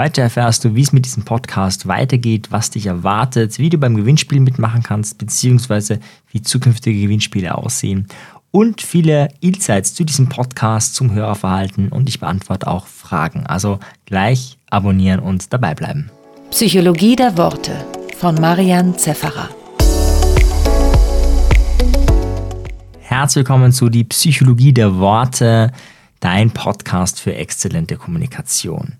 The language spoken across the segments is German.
Heute erfährst du, wie es mit diesem Podcast weitergeht, was dich erwartet, wie du beim Gewinnspiel mitmachen kannst, beziehungsweise wie zukünftige Gewinnspiele aussehen und viele Insights zu diesem Podcast, zum Hörerverhalten und ich beantworte auch Fragen. Also gleich abonnieren und dabei bleiben. Psychologie der Worte von Marian Zefferer. Herzlich willkommen zu die Psychologie der Worte, dein Podcast für exzellente Kommunikation.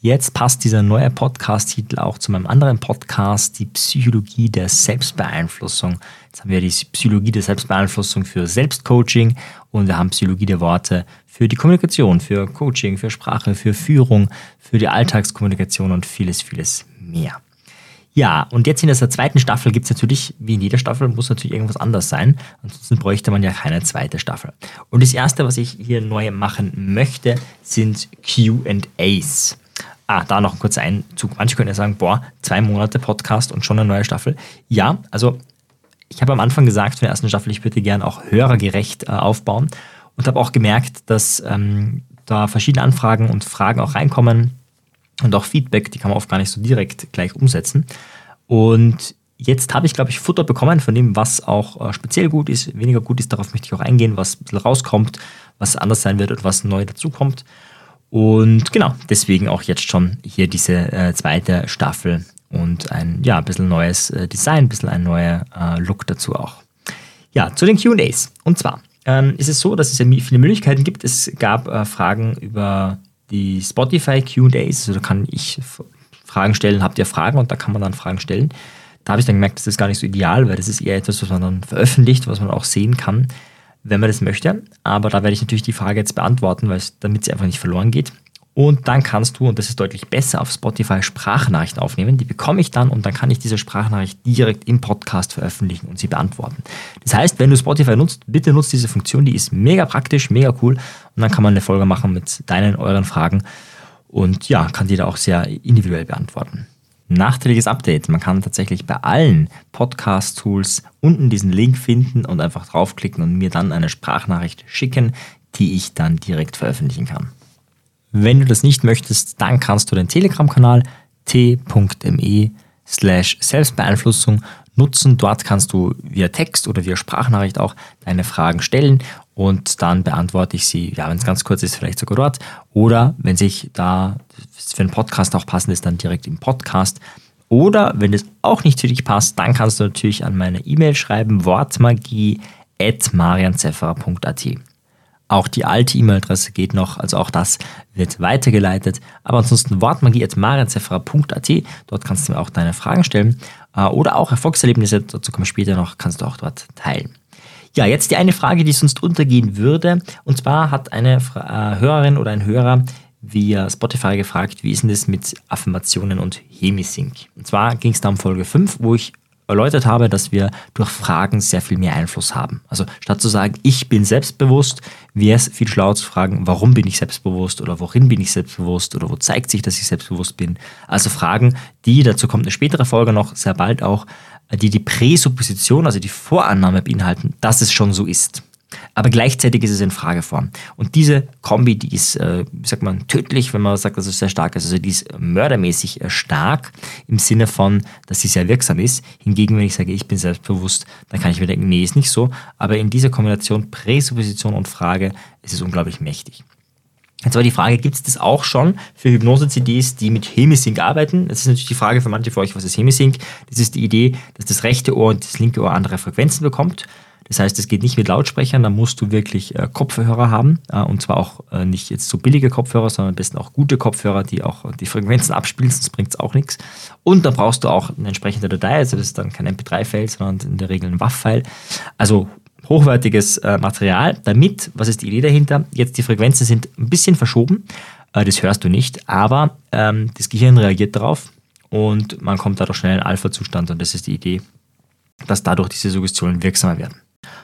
Jetzt passt dieser neue Podcast-Titel auch zu meinem anderen Podcast, die Psychologie der Selbstbeeinflussung. Jetzt haben wir die Psychologie der Selbstbeeinflussung für Selbstcoaching und wir haben Psychologie der Worte für die Kommunikation, für Coaching, für Sprache, für Führung, für die Alltagskommunikation und vieles, vieles mehr. Ja, und jetzt in dieser zweiten Staffel gibt es natürlich, wie in jeder Staffel, muss natürlich irgendwas anders sein. Ansonsten bräuchte man ja keine zweite Staffel. Und das erste, was ich hier neu machen möchte, sind QAs. Ah, da noch ein kurzer Einzug. Manche können ja sagen, boah, zwei Monate Podcast und schon eine neue Staffel. Ja, also ich habe am Anfang gesagt, für die ersten Staffel, ich würde gerne auch hörergerecht äh, aufbauen und habe auch gemerkt, dass ähm, da verschiedene Anfragen und Fragen auch reinkommen und auch Feedback, die kann man oft gar nicht so direkt gleich umsetzen. Und jetzt habe ich, glaube ich, Futter bekommen von dem, was auch äh, speziell gut ist, weniger gut ist. Darauf möchte ich auch eingehen, was ein bisschen rauskommt, was anders sein wird und was neu dazukommt. Und genau, deswegen auch jetzt schon hier diese äh, zweite Staffel und ein ja, bisschen neues äh, Design, ein bisschen ein neuer äh, Look dazu auch. Ja, zu den QAs. Und zwar ähm, ist es so, dass es ja viele Möglichkeiten gibt. Es gab äh, Fragen über die Spotify QAs, also da kann ich Fragen stellen, habt ihr Fragen und da kann man dann Fragen stellen. Da habe ich dann gemerkt, das ist gar nicht so ideal, weil das ist eher etwas, was man dann veröffentlicht, was man auch sehen kann, wenn man das möchte. Aber da werde ich natürlich die Frage jetzt beantworten, weil es, damit sie einfach nicht verloren geht. Und dann kannst du, und das ist deutlich besser, auf Spotify Sprachnachrichten aufnehmen. Die bekomme ich dann und dann kann ich diese Sprachnachricht direkt im Podcast veröffentlichen und sie beantworten. Das heißt, wenn du Spotify nutzt, bitte nutzt diese Funktion, die ist mega praktisch, mega cool. Und dann kann man eine Folge machen mit deinen, euren Fragen und ja, kann die da auch sehr individuell beantworten. Nachträgliches Update. Man kann tatsächlich bei allen Podcast-Tools unten diesen Link finden und einfach draufklicken und mir dann eine Sprachnachricht schicken, die ich dann direkt veröffentlichen kann. Wenn du das nicht möchtest, dann kannst du den Telegram-Kanal t.me slash Selbstbeeinflussung nutzen. Dort kannst du via Text oder via Sprachnachricht auch deine Fragen stellen und dann beantworte ich sie, ja, wenn es ganz kurz ist, vielleicht sogar dort. Oder wenn sich da für einen Podcast auch passend ist, dann direkt im Podcast. Oder wenn es auch nicht für dich passt, dann kannst du natürlich an meine E-Mail schreiben, wortmagie at marianzefferer.at. Auch die alte E-Mail-Adresse geht noch, also auch das wird weitergeleitet. Aber ansonsten wortmagie.marienzefra.at, dort kannst du mir auch deine Fragen stellen. Äh, oder auch Erfolgserlebnisse, dazu kommen wir später noch, kannst du auch dort teilen. Ja, jetzt die eine Frage, die sonst untergehen würde. Und zwar hat eine äh, Hörerin oder ein Hörer via Spotify gefragt, wie ist denn das mit Affirmationen und Hemisync? Und zwar ging es da um Folge 5, wo ich erläutert habe, dass wir durch Fragen sehr viel mehr Einfluss haben. Also statt zu sagen, ich bin selbstbewusst, wäre es viel schlauer zu fragen, warum bin ich selbstbewusst oder worin bin ich selbstbewusst oder wo zeigt sich, dass ich selbstbewusst bin. Also Fragen, die, dazu kommt eine spätere Folge noch, sehr bald auch, die die Präsupposition, also die Vorannahme beinhalten, dass es schon so ist. Aber gleichzeitig ist es in Frageform. Und diese Kombi, die ist, äh, sagt man, tödlich, wenn man sagt, dass es sehr stark ist. Also die ist mördermäßig äh, stark im Sinne von, dass sie sehr wirksam ist. Hingegen, wenn ich sage, ich bin selbstbewusst, dann kann ich mir denken, nee, ist nicht so. Aber in dieser Kombination Präsupposition und Frage ist es unglaublich mächtig. Jetzt war die Frage, gibt es das auch schon für Hypnose-CDs, die mit Hemisync arbeiten? Das ist natürlich die Frage für manche von euch, was ist Hemisync? Das ist die Idee, dass das rechte Ohr und das linke Ohr andere Frequenzen bekommt. Das heißt, es geht nicht mit Lautsprechern, da musst du wirklich äh, Kopfhörer haben. Äh, und zwar auch äh, nicht jetzt so billige Kopfhörer, sondern am besten auch gute Kopfhörer, die auch die Frequenzen abspielen, sonst bringt es auch nichts. Und dann brauchst du auch eine entsprechende Datei, also das ist dann kein MP3-File, sondern in der Regel ein WAV-File. Also hochwertiges äh, Material, damit, was ist die Idee dahinter? Jetzt die Frequenzen sind ein bisschen verschoben, äh, das hörst du nicht, aber ähm, das Gehirn reagiert darauf und man kommt dadurch schnell in Alpha-Zustand und das ist die Idee, dass dadurch diese Suggestionen wirksamer werden.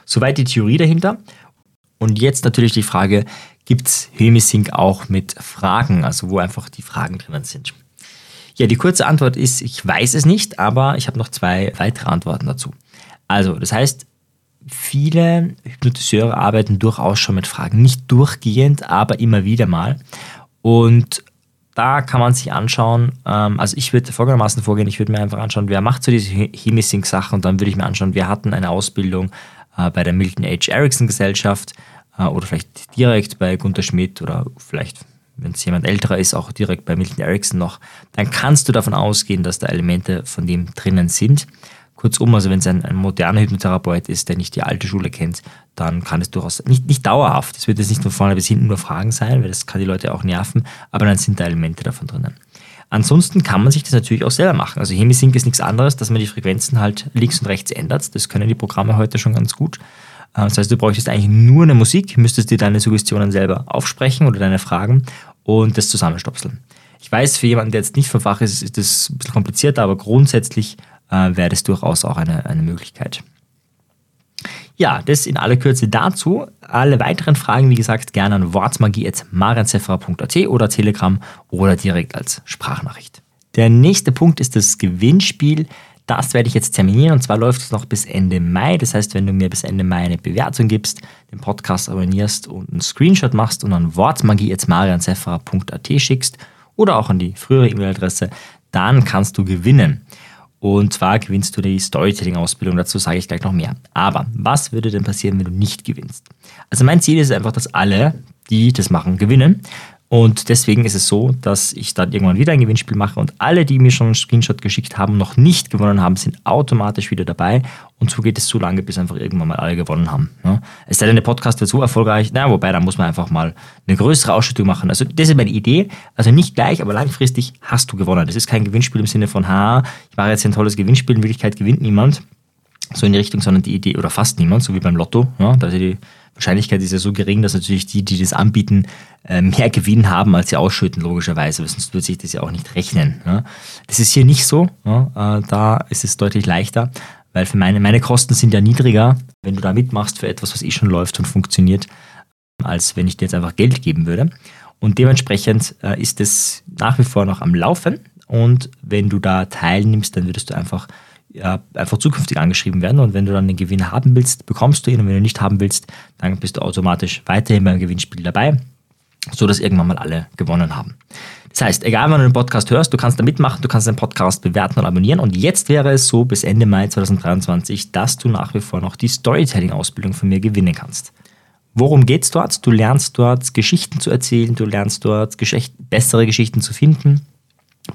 Soweit die Theorie dahinter. Und jetzt natürlich die Frage, gibt es Hemisync auch mit Fragen, also wo einfach die Fragen drinnen sind? Ja, die kurze Antwort ist, ich weiß es nicht, aber ich habe noch zwei weitere Antworten dazu. Also, das heißt, viele Hypnotiseure arbeiten durchaus schon mit Fragen. Nicht durchgehend, aber immer wieder mal. Und da kann man sich anschauen, ähm, also ich würde folgendermaßen vorgehen, ich würde mir einfach anschauen, wer macht so diese Hemisync-Sachen und dann würde ich mir anschauen, wer hatten eine Ausbildung bei der Milton H. Erickson Gesellschaft äh, oder vielleicht direkt bei Gunter Schmidt oder vielleicht, wenn es jemand älterer ist, auch direkt bei Milton Erickson noch, dann kannst du davon ausgehen, dass da Elemente von dem drinnen sind. Kurzum, also wenn es ein, ein, moderner Hypnotherapeut ist, der nicht die alte Schule kennt, dann kann es durchaus, nicht, nicht dauerhaft, es wird jetzt nicht von vorne bis hinten nur Fragen sein, weil das kann die Leute auch nerven, aber dann sind da Elemente davon drinnen. Ansonsten kann man sich das natürlich auch selber machen. Also Hemisync ist nichts anderes, dass man die Frequenzen halt links und rechts ändert. Das können die Programme heute schon ganz gut. Äh, das heißt, du bräuchtest eigentlich nur eine Musik, müsstest dir deine Suggestionen selber aufsprechen oder deine Fragen und das zusammenstopseln. Ich weiß, für jemanden, der jetzt nicht vom Fach ist, ist das ein bisschen komplizierter, aber grundsätzlich äh, wäre das durchaus auch eine, eine Möglichkeit. Ja, das in aller Kürze dazu. Alle weiteren Fragen, wie gesagt, gerne an wortmagie.marenzefra.at oder Telegram oder direkt als Sprachnachricht. Der nächste Punkt ist das Gewinnspiel. Das werde ich jetzt terminieren und zwar läuft es noch bis Ende Mai. Das heißt, wenn du mir bis Ende Mai eine Bewertung gibst, den Podcast abonnierst und einen Screenshot machst und an wortmagie.marianzefra.at schickst oder auch an die frühere E-Mail-Adresse, dann kannst du gewinnen. Und zwar gewinnst du die Storytelling-Ausbildung, dazu sage ich gleich noch mehr. Aber was würde denn passieren, wenn du nicht gewinnst? Also mein Ziel ist einfach, dass alle, die das machen, gewinnen. Und deswegen ist es so, dass ich dann irgendwann wieder ein Gewinnspiel mache und alle, die mir schon einen Screenshot geschickt haben, noch nicht gewonnen haben, sind automatisch wieder dabei. Und so geht es so lange, bis einfach irgendwann mal alle gewonnen haben. Ja. Es sei denn, der Podcast wird so erfolgreich, na, wobei, da muss man einfach mal eine größere Ausschüttung machen. Also, das ist meine Idee. Also nicht gleich, aber langfristig hast du gewonnen. Das ist kein Gewinnspiel im Sinne von, ha, ich mache jetzt ein tolles Gewinnspiel, in Wirklichkeit gewinnt niemand. So in die Richtung, sondern die Idee, oder fast niemand, so wie beim Lotto. Ja, da ist die Wahrscheinlichkeit ist ja so gering, dass natürlich die, die das anbieten, äh, mehr Gewinn haben, als sie ausschütten, logischerweise, sonst würde sich das ja auch nicht rechnen. Das ist hier nicht so. Äh, da ist es deutlich leichter, weil für meine, meine Kosten sind ja niedriger, wenn du da mitmachst für etwas, was eh schon läuft und funktioniert, als wenn ich dir jetzt einfach Geld geben würde. Und dementsprechend äh, ist es nach wie vor noch am Laufen. Und wenn du da teilnimmst, dann würdest du einfach ja, einfach zukünftig angeschrieben werden. Und wenn du dann den Gewinn haben willst, bekommst du ihn. Und wenn du nicht haben willst, dann bist du automatisch weiterhin beim Gewinnspiel dabei, sodass irgendwann mal alle gewonnen haben. Das heißt, egal wann du den Podcast hörst, du kannst da mitmachen, du kannst den Podcast bewerten und abonnieren. Und jetzt wäre es so bis Ende Mai 2023, dass du nach wie vor noch die Storytelling-Ausbildung von mir gewinnen kannst. Worum geht es dort? Du lernst dort Geschichten zu erzählen, du lernst dort Geschicht bessere Geschichten zu finden,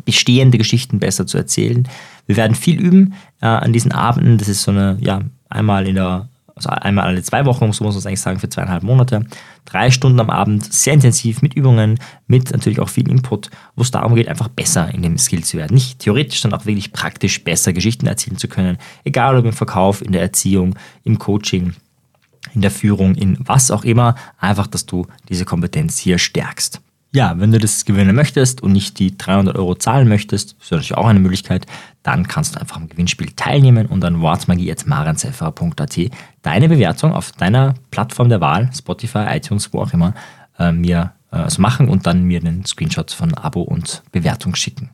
bestehende Geschichten besser zu erzählen. Wir werden viel üben äh, an diesen Abenden. Das ist so eine, ja, einmal in der, also einmal alle zwei Wochen, so muss man es eigentlich sagen, für zweieinhalb Monate. Drei Stunden am Abend, sehr intensiv mit Übungen, mit natürlich auch viel Input, wo es darum geht, einfach besser in dem Skill zu werden. Nicht theoretisch, sondern auch wirklich praktisch besser Geschichten erzählen zu können. Egal ob im Verkauf, in der Erziehung, im Coaching, in der Führung, in was auch immer. Einfach, dass du diese Kompetenz hier stärkst. Ja, wenn du das gewinnen möchtest und nicht die 300 Euro zahlen möchtest, ist natürlich auch eine Möglichkeit, dann kannst du einfach am Gewinnspiel teilnehmen und an wortmagie.marenzeffer.at deine Bewertung auf deiner Plattform der Wahl, Spotify, iTunes, wo auch immer, äh, mir äh, also machen und dann mir den Screenshot von Abo und Bewertung schicken.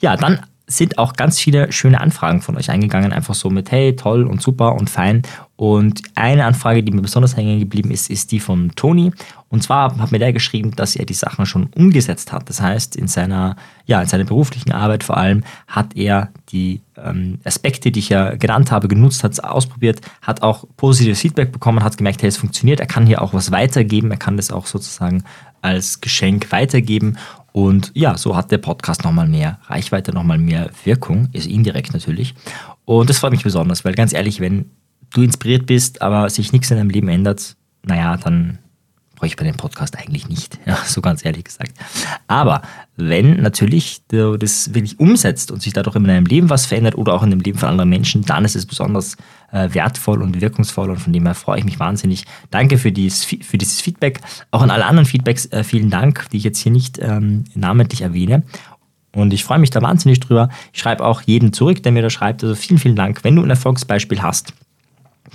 Ja, dann sind auch ganz viele schöne Anfragen von euch eingegangen, einfach so mit, hey, toll und super und fein. Und eine Anfrage, die mir besonders hängen geblieben ist, ist die von Toni. Und zwar hat mir der geschrieben, dass er die Sachen schon umgesetzt hat. Das heißt, in seiner, ja, in seiner beruflichen Arbeit vor allem hat er die ähm, Aspekte, die ich ja genannt habe, genutzt, hat es ausprobiert, hat auch positives Feedback bekommen, hat gemerkt, hey, es funktioniert. Er kann hier auch was weitergeben. Er kann das auch sozusagen als Geschenk weitergeben. Und ja, so hat der Podcast nochmal mehr Reichweite, nochmal mehr Wirkung, ist indirekt natürlich. Und das freut mich besonders, weil ganz ehrlich, wenn du inspiriert bist, aber sich nichts in deinem Leben ändert, naja, dann brauche ich bei dem Podcast eigentlich nicht, ja, so ganz ehrlich gesagt. Aber wenn natürlich du das wirklich umsetzt und sich dadurch in deinem Leben was verändert oder auch in dem Leben von anderen Menschen, dann ist es besonders äh, wertvoll und wirkungsvoll und von dem her freue ich mich wahnsinnig. Danke für dieses, für dieses Feedback. Auch an alle anderen Feedbacks äh, vielen Dank, die ich jetzt hier nicht ähm, namentlich erwähne. Und ich freue mich da wahnsinnig drüber. Ich schreibe auch jeden zurück, der mir da schreibt. Also vielen, vielen Dank. Wenn du ein Erfolgsbeispiel hast,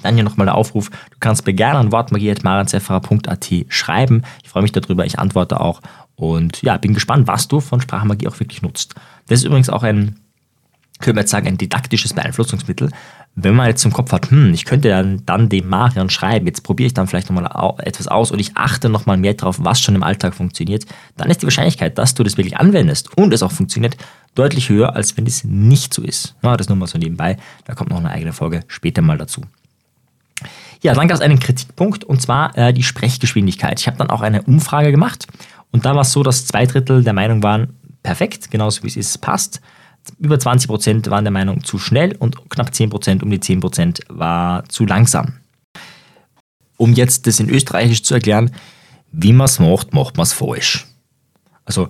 dann hier nochmal der Aufruf. Du kannst mir gerne an wortmagie.maranzefferer.at schreiben. Ich freue mich darüber. Ich antworte auch. Und ja, bin gespannt, was du von Sprachmagie auch wirklich nutzt. Das ist übrigens auch ein können wir jetzt sagen, ein didaktisches Beeinflussungsmittel. Wenn man jetzt im Kopf hat, hm, ich könnte dann, dann dem Marian schreiben, jetzt probiere ich dann vielleicht nochmal etwas aus und ich achte nochmal mehr darauf, was schon im Alltag funktioniert, dann ist die Wahrscheinlichkeit, dass du das wirklich anwendest und es auch funktioniert, deutlich höher, als wenn es nicht so ist. Ja, das nur mal so nebenbei, da kommt noch eine eigene Folge später mal dazu. Ja, dann gab es einen Kritikpunkt und zwar äh, die Sprechgeschwindigkeit. Ich habe dann auch eine Umfrage gemacht und da war es so, dass zwei Drittel der Meinung waren, perfekt, genauso wie es ist, passt über 20% waren der Meinung zu schnell und knapp 10%, um die 10% war zu langsam. Um jetzt das in Österreichisch zu erklären, wie man es macht, macht man es falsch. Also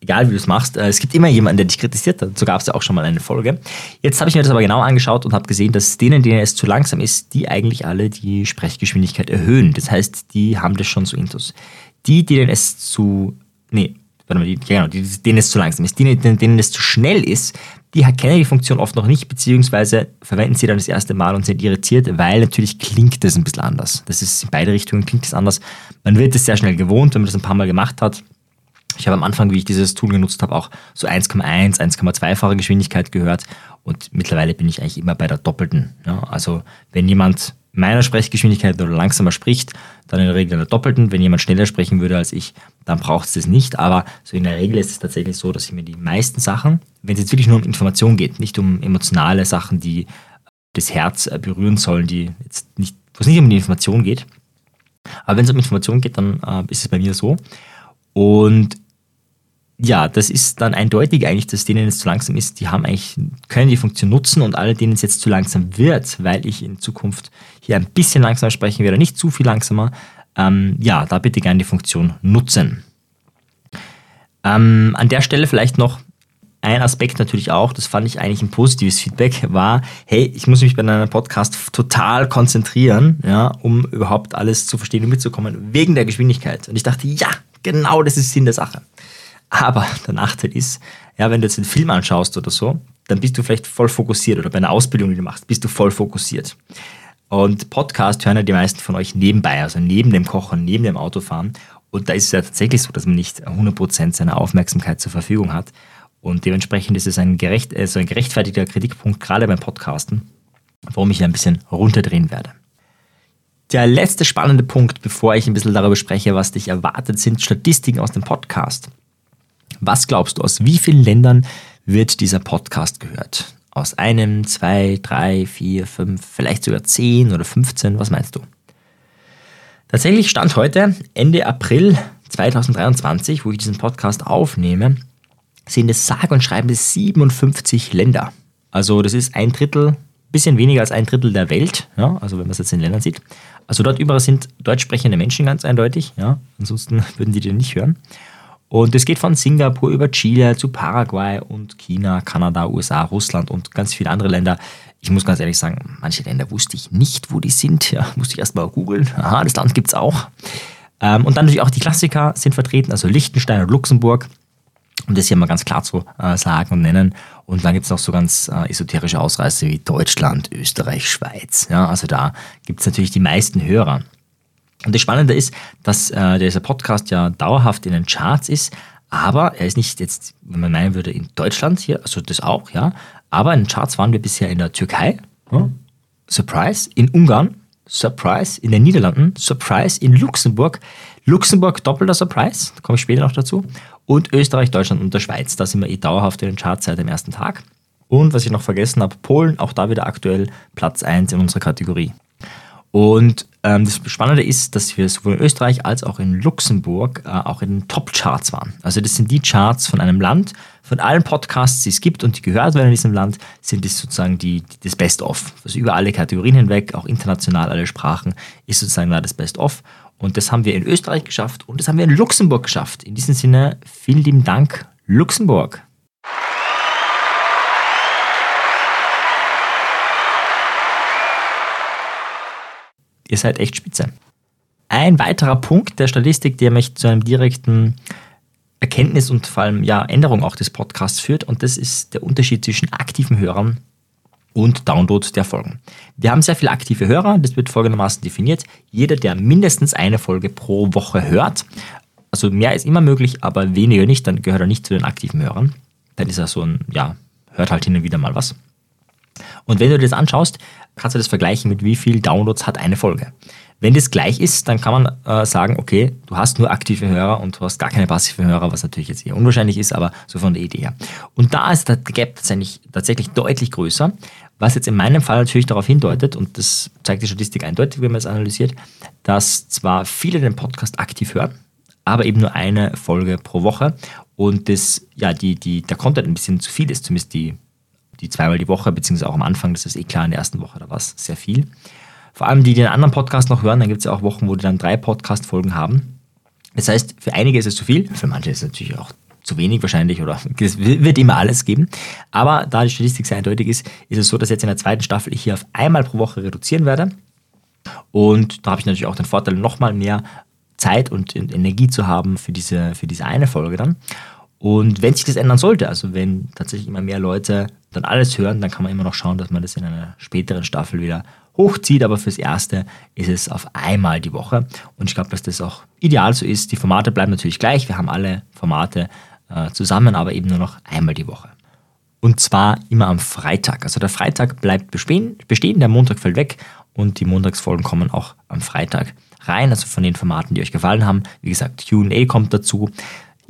egal wie du es machst, äh, es gibt immer jemanden, der dich kritisiert. Dazu gab es ja auch schon mal eine Folge. Jetzt habe ich mir das aber genau angeschaut und habe gesehen, dass denen, denen es zu langsam ist, die eigentlich alle die Sprechgeschwindigkeit erhöhen. Das heißt, die haben das schon so intus. Die, denen es zu, nee, warte mal, die, genau, die, denen es zu langsam ist, denen, denen es zu schnell ist, die kennen die Funktion oft noch nicht, beziehungsweise verwenden sie dann das erste Mal und sind irritiert, weil natürlich klingt das ein bisschen anders. Das ist in beide Richtungen klingt es anders. Man wird es sehr schnell gewohnt, wenn man das ein paar Mal gemacht hat. Ich habe am Anfang, wie ich dieses Tool genutzt habe, auch so 1,1, 1,2-fache Geschwindigkeit gehört und mittlerweile bin ich eigentlich immer bei der doppelten. Ja, also wenn jemand meiner Sprechgeschwindigkeit oder langsamer spricht, dann in der Regel in der doppelten. Wenn jemand schneller sprechen würde als ich, dann braucht es das nicht. Aber so in der Regel ist es tatsächlich so, dass ich mir die meisten Sachen, wenn es jetzt wirklich nur um Information geht, nicht um emotionale Sachen, die das Herz äh, berühren sollen, die jetzt nicht, wo es nicht um die Information geht. Aber wenn es um Information geht, dann äh, ist es bei mir so. Und ja, das ist dann eindeutig eigentlich, dass denen es zu langsam ist, die haben eigentlich, können die Funktion nutzen und alle, denen es jetzt zu langsam wird, weil ich in Zukunft hier ein bisschen langsamer sprechen werde, nicht zu viel langsamer, ähm, ja, da bitte gerne die Funktion nutzen. Ähm, an der Stelle vielleicht noch ein Aspekt natürlich auch, das fand ich eigentlich ein positives Feedback, war, hey, ich muss mich bei einem Podcast total konzentrieren, ja, um überhaupt alles zu verstehen und mitzukommen, wegen der Geschwindigkeit. Und ich dachte, ja, genau das ist Sinn der Sache. Aber der Nachteil ist, ja, wenn du jetzt einen Film anschaust oder so, dann bist du vielleicht voll fokussiert oder bei einer Ausbildung, die du machst, bist du voll fokussiert. Und Podcast hören ja die meisten von euch nebenbei, also neben dem Kochen, neben dem Autofahren. Und da ist es ja tatsächlich so, dass man nicht 100% seiner Aufmerksamkeit zur Verfügung hat. Und dementsprechend ist es ein, gerecht, also ein gerechtfertigter Kritikpunkt, gerade beim Podcasten, warum ich ein bisschen runterdrehen werde. Der letzte spannende Punkt, bevor ich ein bisschen darüber spreche, was dich erwartet, sind Statistiken aus dem Podcast. Was glaubst du, aus wie vielen Ländern wird dieser Podcast gehört? Aus einem, zwei, drei, vier, fünf, vielleicht sogar zehn oder 15? Was meinst du? Tatsächlich stand heute, Ende April 2023, wo ich diesen Podcast aufnehme, sind es sage und schreiben 57 Länder. Also das ist ein Drittel, bisschen weniger als ein Drittel der Welt, ja, also wenn man es jetzt in Ländern sieht. Also dort überall sind deutsch sprechende Menschen ganz eindeutig, ja, ansonsten würden die den nicht hören. Und es geht von Singapur über Chile zu Paraguay und China, Kanada, USA, Russland und ganz viele andere Länder. Ich muss ganz ehrlich sagen, manche Länder wusste ich nicht, wo die sind. Ja, musste ich erstmal googeln. Aha, das Land gibt es auch. Ähm, und dann natürlich auch die Klassiker sind vertreten, also Liechtenstein und Luxemburg. Um das hier mal ganz klar zu äh, sagen und nennen. Und dann gibt es noch so ganz äh, esoterische Ausreißer wie Deutschland, Österreich, Schweiz. Ja, also da gibt es natürlich die meisten Hörer. Und das Spannende ist, dass äh, dieser Podcast ja dauerhaft in den Charts ist, aber er ist nicht jetzt, wenn man meinen würde, in Deutschland hier, also das auch, ja. Aber in den Charts waren wir bisher in der Türkei, ja. Surprise, in Ungarn, Surprise, in den Niederlanden, Surprise, in Luxemburg, Luxemburg doppelter Surprise, da komme ich später noch dazu, und Österreich, Deutschland und der Schweiz. Da sind wir eh dauerhaft in den Charts seit dem ersten Tag. Und was ich noch vergessen habe, Polen, auch da wieder aktuell Platz 1 in unserer Kategorie. Und ähm, das Spannende ist, dass wir sowohl in Österreich als auch in Luxemburg äh, auch in den Top-Charts waren. Also das sind die Charts von einem Land, von allen Podcasts, die es gibt und die gehört werden in diesem Land, sind das sozusagen die, die das Best-of. Also über alle Kategorien hinweg, auch international alle Sprachen, ist sozusagen da das Best-of. Und das haben wir in Österreich geschafft und das haben wir in Luxemburg geschafft. In diesem Sinne, vielen lieben Dank, Luxemburg. Ihr seid echt spitze. Ein weiterer Punkt der Statistik, der mich zu einem direkten Erkenntnis und vor allem ja, Änderung auch des Podcasts führt, und das ist der Unterschied zwischen aktiven Hörern und Download der Folgen. Wir haben sehr viele aktive Hörer, das wird folgendermaßen definiert. Jeder, der mindestens eine Folge pro Woche hört, also mehr ist immer möglich, aber weniger nicht, dann gehört er nicht zu den aktiven Hörern. Dann ist er so ein, ja, hört halt hin und wieder mal was. Und wenn du dir das anschaust, kannst du das vergleichen mit wie viel Downloads hat eine Folge. Wenn das gleich ist, dann kann man äh, sagen, okay, du hast nur aktive Hörer und du hast gar keine passiven Hörer, was natürlich jetzt eher unwahrscheinlich ist, aber so von der Idee her. Und da ist der Gap tatsächlich, tatsächlich deutlich größer, was jetzt in meinem Fall natürlich darauf hindeutet, und das zeigt die Statistik eindeutig, wenn man es analysiert, dass zwar viele den Podcast aktiv hören, aber eben nur eine Folge pro Woche und das, ja, die, die, der Content ein bisschen zu viel ist, zumindest die, die zweimal die Woche, beziehungsweise auch am Anfang, das ist eh klar, in der ersten Woche, da war es sehr viel. Vor allem die, die den anderen Podcast noch hören, dann gibt es ja auch Wochen, wo die dann drei Podcast-Folgen haben. Das heißt, für einige ist es zu viel, für manche ist es natürlich auch zu wenig wahrscheinlich oder es wird immer alles geben. Aber da die Statistik sehr eindeutig ist, ist es so, dass jetzt in der zweiten Staffel ich hier auf einmal pro Woche reduzieren werde. Und da habe ich natürlich auch den Vorteil, nochmal mehr Zeit und Energie zu haben für diese, für diese eine Folge dann. Und wenn sich das ändern sollte, also wenn tatsächlich immer mehr Leute dann alles hören, dann kann man immer noch schauen, dass man das in einer späteren Staffel wieder hochzieht. Aber fürs Erste ist es auf einmal die Woche. Und ich glaube, dass das auch ideal so ist. Die Formate bleiben natürlich gleich. Wir haben alle Formate äh, zusammen, aber eben nur noch einmal die Woche. Und zwar immer am Freitag. Also der Freitag bleibt bestehen, bestehen der Montag fällt weg und die Montagsfolgen kommen auch am Freitag rein. Also von den Formaten, die euch gefallen haben. Wie gesagt, QA kommt dazu.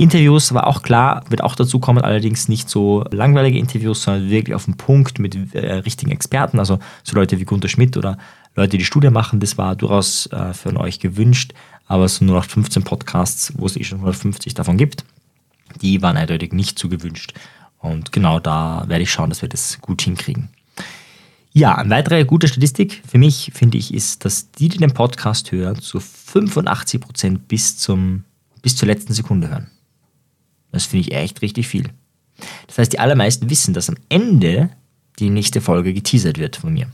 Interviews war auch klar, wird auch dazu kommen, allerdings nicht so langweilige Interviews, sondern wirklich auf den Punkt mit äh, richtigen Experten, also so Leute wie Gunter Schmidt oder Leute, die Studie machen, das war durchaus äh, von euch gewünscht, aber es sind nur noch 15 Podcasts, wo es eh schon 150 davon gibt, die waren eindeutig nicht so gewünscht. Und genau da werde ich schauen, dass wir das gut hinkriegen. Ja, eine weitere gute Statistik für mich, finde ich, ist, dass die, die den Podcast hören, zu 85 Prozent bis, bis zur letzten Sekunde hören. Das finde ich echt richtig viel. Das heißt, die allermeisten wissen, dass am Ende die nächste Folge geteasert wird von mir.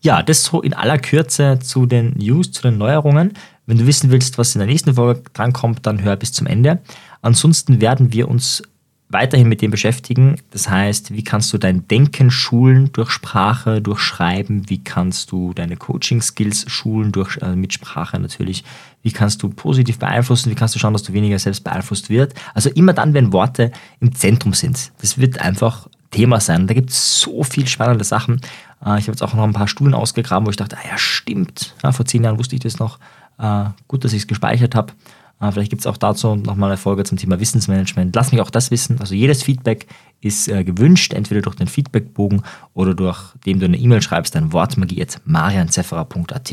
Ja, das so in aller Kürze zu den News, zu den Neuerungen. Wenn du wissen willst, was in der nächsten Folge drankommt, dann hör bis zum Ende. Ansonsten werden wir uns weiterhin mit dem beschäftigen. Das heißt, wie kannst du dein Denken schulen durch Sprache, durch Schreiben? Wie kannst du deine Coaching-Skills schulen durch äh, mit Sprache natürlich? Wie kannst du positiv beeinflussen? Wie kannst du schauen, dass du weniger selbst beeinflusst wird? Also immer dann, wenn Worte im Zentrum sind. Das wird einfach Thema sein. Da gibt es so viel spannende Sachen. Äh, ich habe jetzt auch noch ein paar Studien ausgegraben, wo ich dachte, ah ja, stimmt. Ja, vor zehn Jahren wusste ich das noch. Äh, gut, dass ich es gespeichert habe. Ah, vielleicht gibt es auch dazu nochmal eine Folge zum Thema Wissensmanagement. Lass mich auch das wissen. Also jedes Feedback ist äh, gewünscht, entweder durch den Feedbackbogen oder durch dem du eine E-Mail schreibst, dein Wortmagie at marianzefferer.at.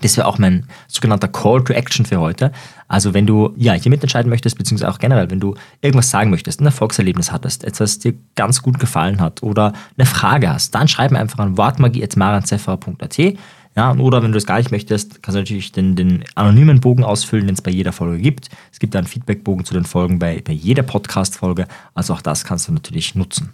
Das wäre auch mein sogenannter Call to Action für heute. Also wenn du ja hier mitentscheiden möchtest, beziehungsweise auch generell, wenn du irgendwas sagen möchtest, ein Erfolgserlebnis hattest, etwas dir ganz gut gefallen hat oder eine Frage hast, dann schreib mir einfach an wortmagie.marianzefferer.at ja, oder wenn du das gar nicht möchtest, kannst du natürlich den, den anonymen Bogen ausfüllen, den es bei jeder Folge gibt. Es gibt einen Feedbackbogen zu den Folgen bei, bei jeder Podcast-Folge. Also auch das kannst du natürlich nutzen.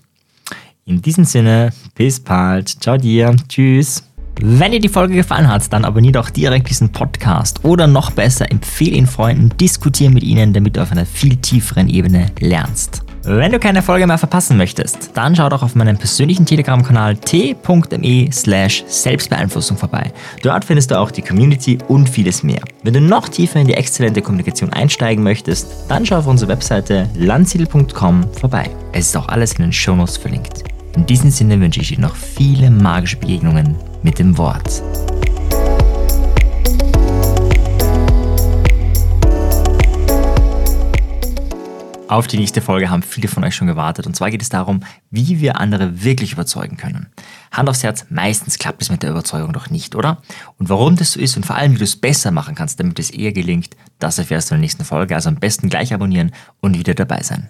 In diesem Sinne, bis bald. Ciao dir. Tschüss. Wenn dir die Folge gefallen hat, dann abonniere doch direkt diesen Podcast oder noch besser, empfehle ihn Freunden, diskutiere mit ihnen, damit du auf einer viel tieferen Ebene lernst. Wenn du keine Folge mehr verpassen möchtest, dann schau doch auf meinem persönlichen Telegram-Kanal t.me slash Selbstbeeinflussung vorbei. Dort findest du auch die Community und vieles mehr. Wenn du noch tiefer in die exzellente Kommunikation einsteigen möchtest, dann schau auf unsere Webseite landsiedel.com vorbei. Es ist auch alles in den Shownotes verlinkt. In diesem Sinne wünsche ich dir noch viele magische Begegnungen mit dem Wort. Auf die nächste Folge haben viele von euch schon gewartet. Und zwar geht es darum, wie wir andere wirklich überzeugen können. Hand aufs Herz, meistens klappt es mit der Überzeugung doch nicht, oder? Und warum das so ist und vor allem, wie du es besser machen kannst, damit es eher gelingt, das erfährst du in der nächsten Folge. Also am besten gleich abonnieren und wieder dabei sein.